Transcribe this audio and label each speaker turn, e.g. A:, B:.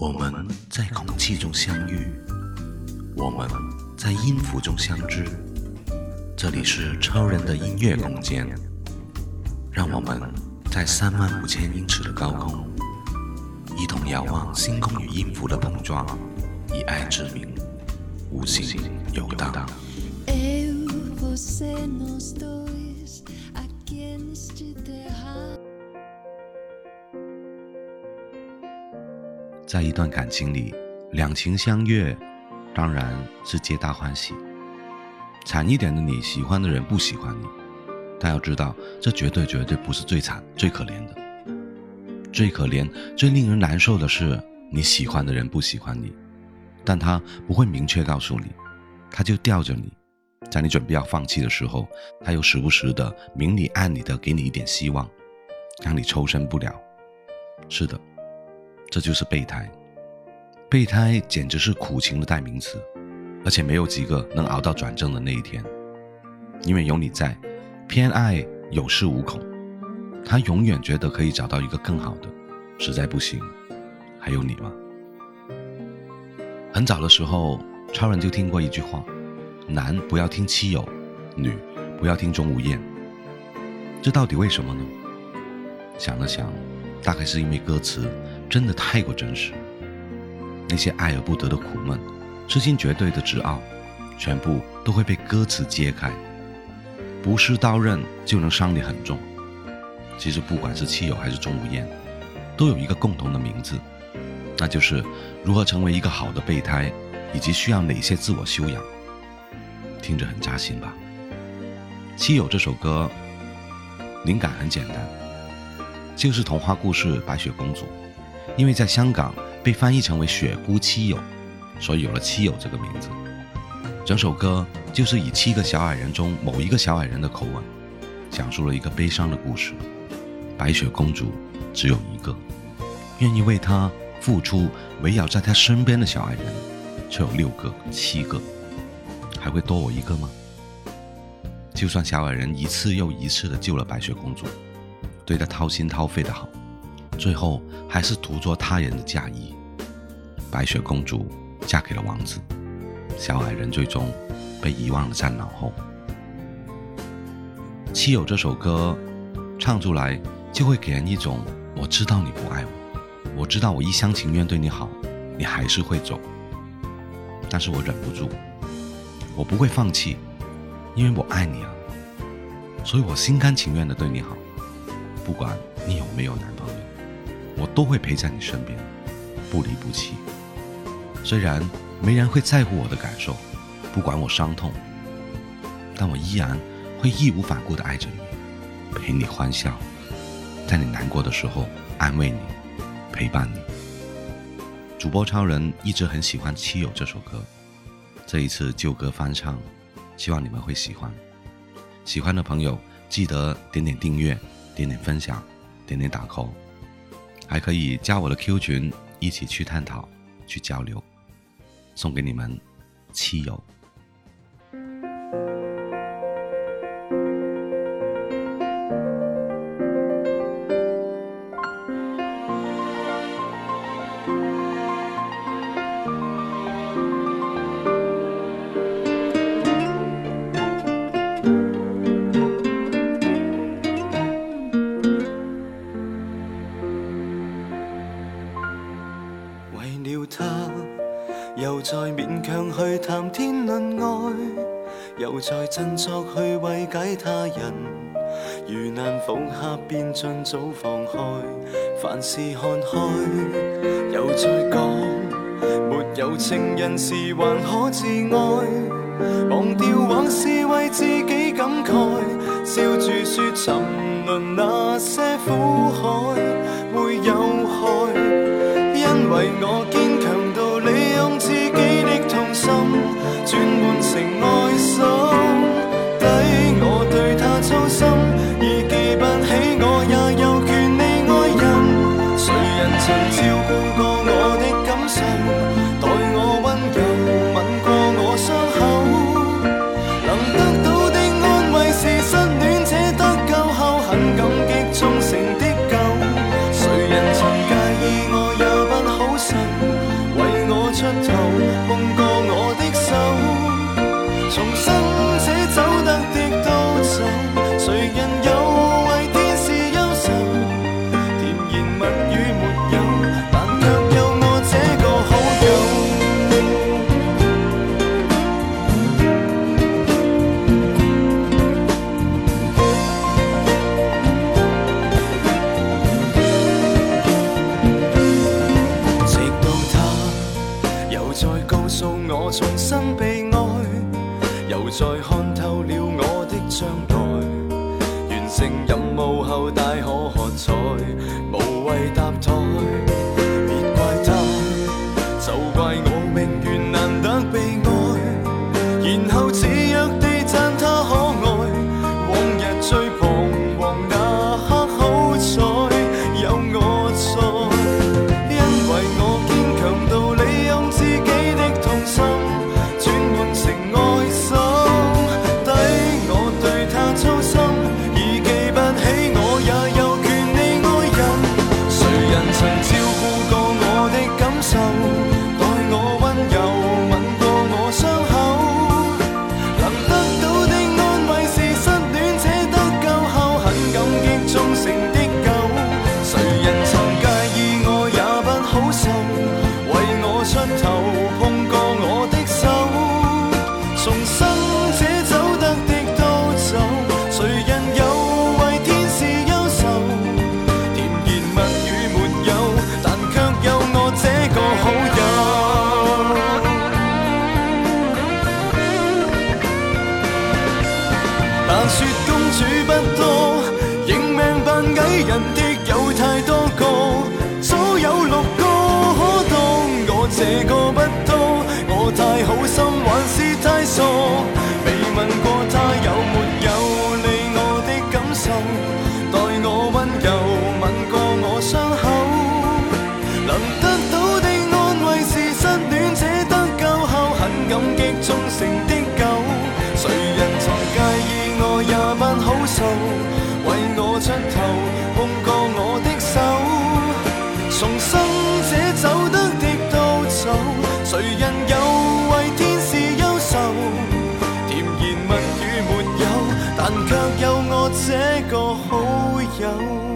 A: 我们在空气中相遇，我们在音符中相知。这里是超人的音乐空间，让我们在三万五千英尺的高空，一同遥望星空与音符的碰撞，以爱之名，无形游荡。在一段感情里，两情相悦，当然是皆大欢喜。惨一点的你喜欢的人不喜欢你，但要知道，这绝对绝对不是最惨、最可怜的。最可怜、最令人难受的是，你喜欢的人不喜欢你，但他不会明确告诉你，他就吊着你，在你准备要放弃的时候，他又时不时的明里暗里的给你一点希望，让你抽身不了。是的。这就是备胎，备胎简直是苦情的代名词，而且没有几个能熬到转正的那一天，因为有你在，偏爱有恃无恐，他永远觉得可以找到一个更好的，实在不行，还有你吗？很早的时候，超人就听过一句话：男不要听妻友，女不要听钟无艳。这到底为什么呢？想了想，大概是因为歌词。真的太过真实，那些爱而不得的苦闷，痴心绝对的执拗，全部都会被歌词揭开。不是刀刃就能伤你很重。其实不管是七友还是钟无艳，都有一个共同的名字，那就是如何成为一个好的备胎，以及需要哪些自我修养。听着很扎心吧？七友这首歌，灵感很简单，就是童话故事《白雪公主》。因为在香港被翻译成为雪姑七友，所以有了七友这个名字。整首歌就是以七个小矮人中某一个小矮人的口吻，讲述了一个悲伤的故事。白雪公主只有一个，愿意为她付出、围绕在她身边的小矮人却有六个、七个，还会多我一个吗？就算小矮人一次又一次的救了白雪公主，对她掏心掏肺的好。最后还是徒作他人的嫁衣，白雪公主嫁给了王子，小矮人最终被遗忘了在脑后。《妻友》这首歌唱出来，就会给人一种我知道你不爱我，我知道我一厢情愿对你好，你还是会走，但是我忍不住，我不会放弃，因为我爱你啊，所以我心甘情愿的对你好，不管你有没有男朋友。我都会陪在你身边，不离不弃。虽然没人会在乎我的感受，不管我伤痛，但我依然会义无反顾地爱着你，陪你欢笑，在你难过的时候安慰你，陪伴你。主播超人一直很喜欢《七友》这首歌，这一次旧歌翻唱，希望你们会喜欢。喜欢的朋友记得点点订阅，点点分享，点点打 call。还可以加我的 Q 群，一起去探讨、去交流，送给你们汽油。
B: 了他，又再勉强去谈天论爱，又再振作去慰解他人。如难放下，便尽早放开，凡事看开。又再讲，没有情人时还可自爱，忘掉往事为自己感慨，笑住说沉沦那些苦海我到后大可为我出头碰过我的手重生者走得的都走谁人又为天使忧愁？甜言蜜语没有但却有我这个好友。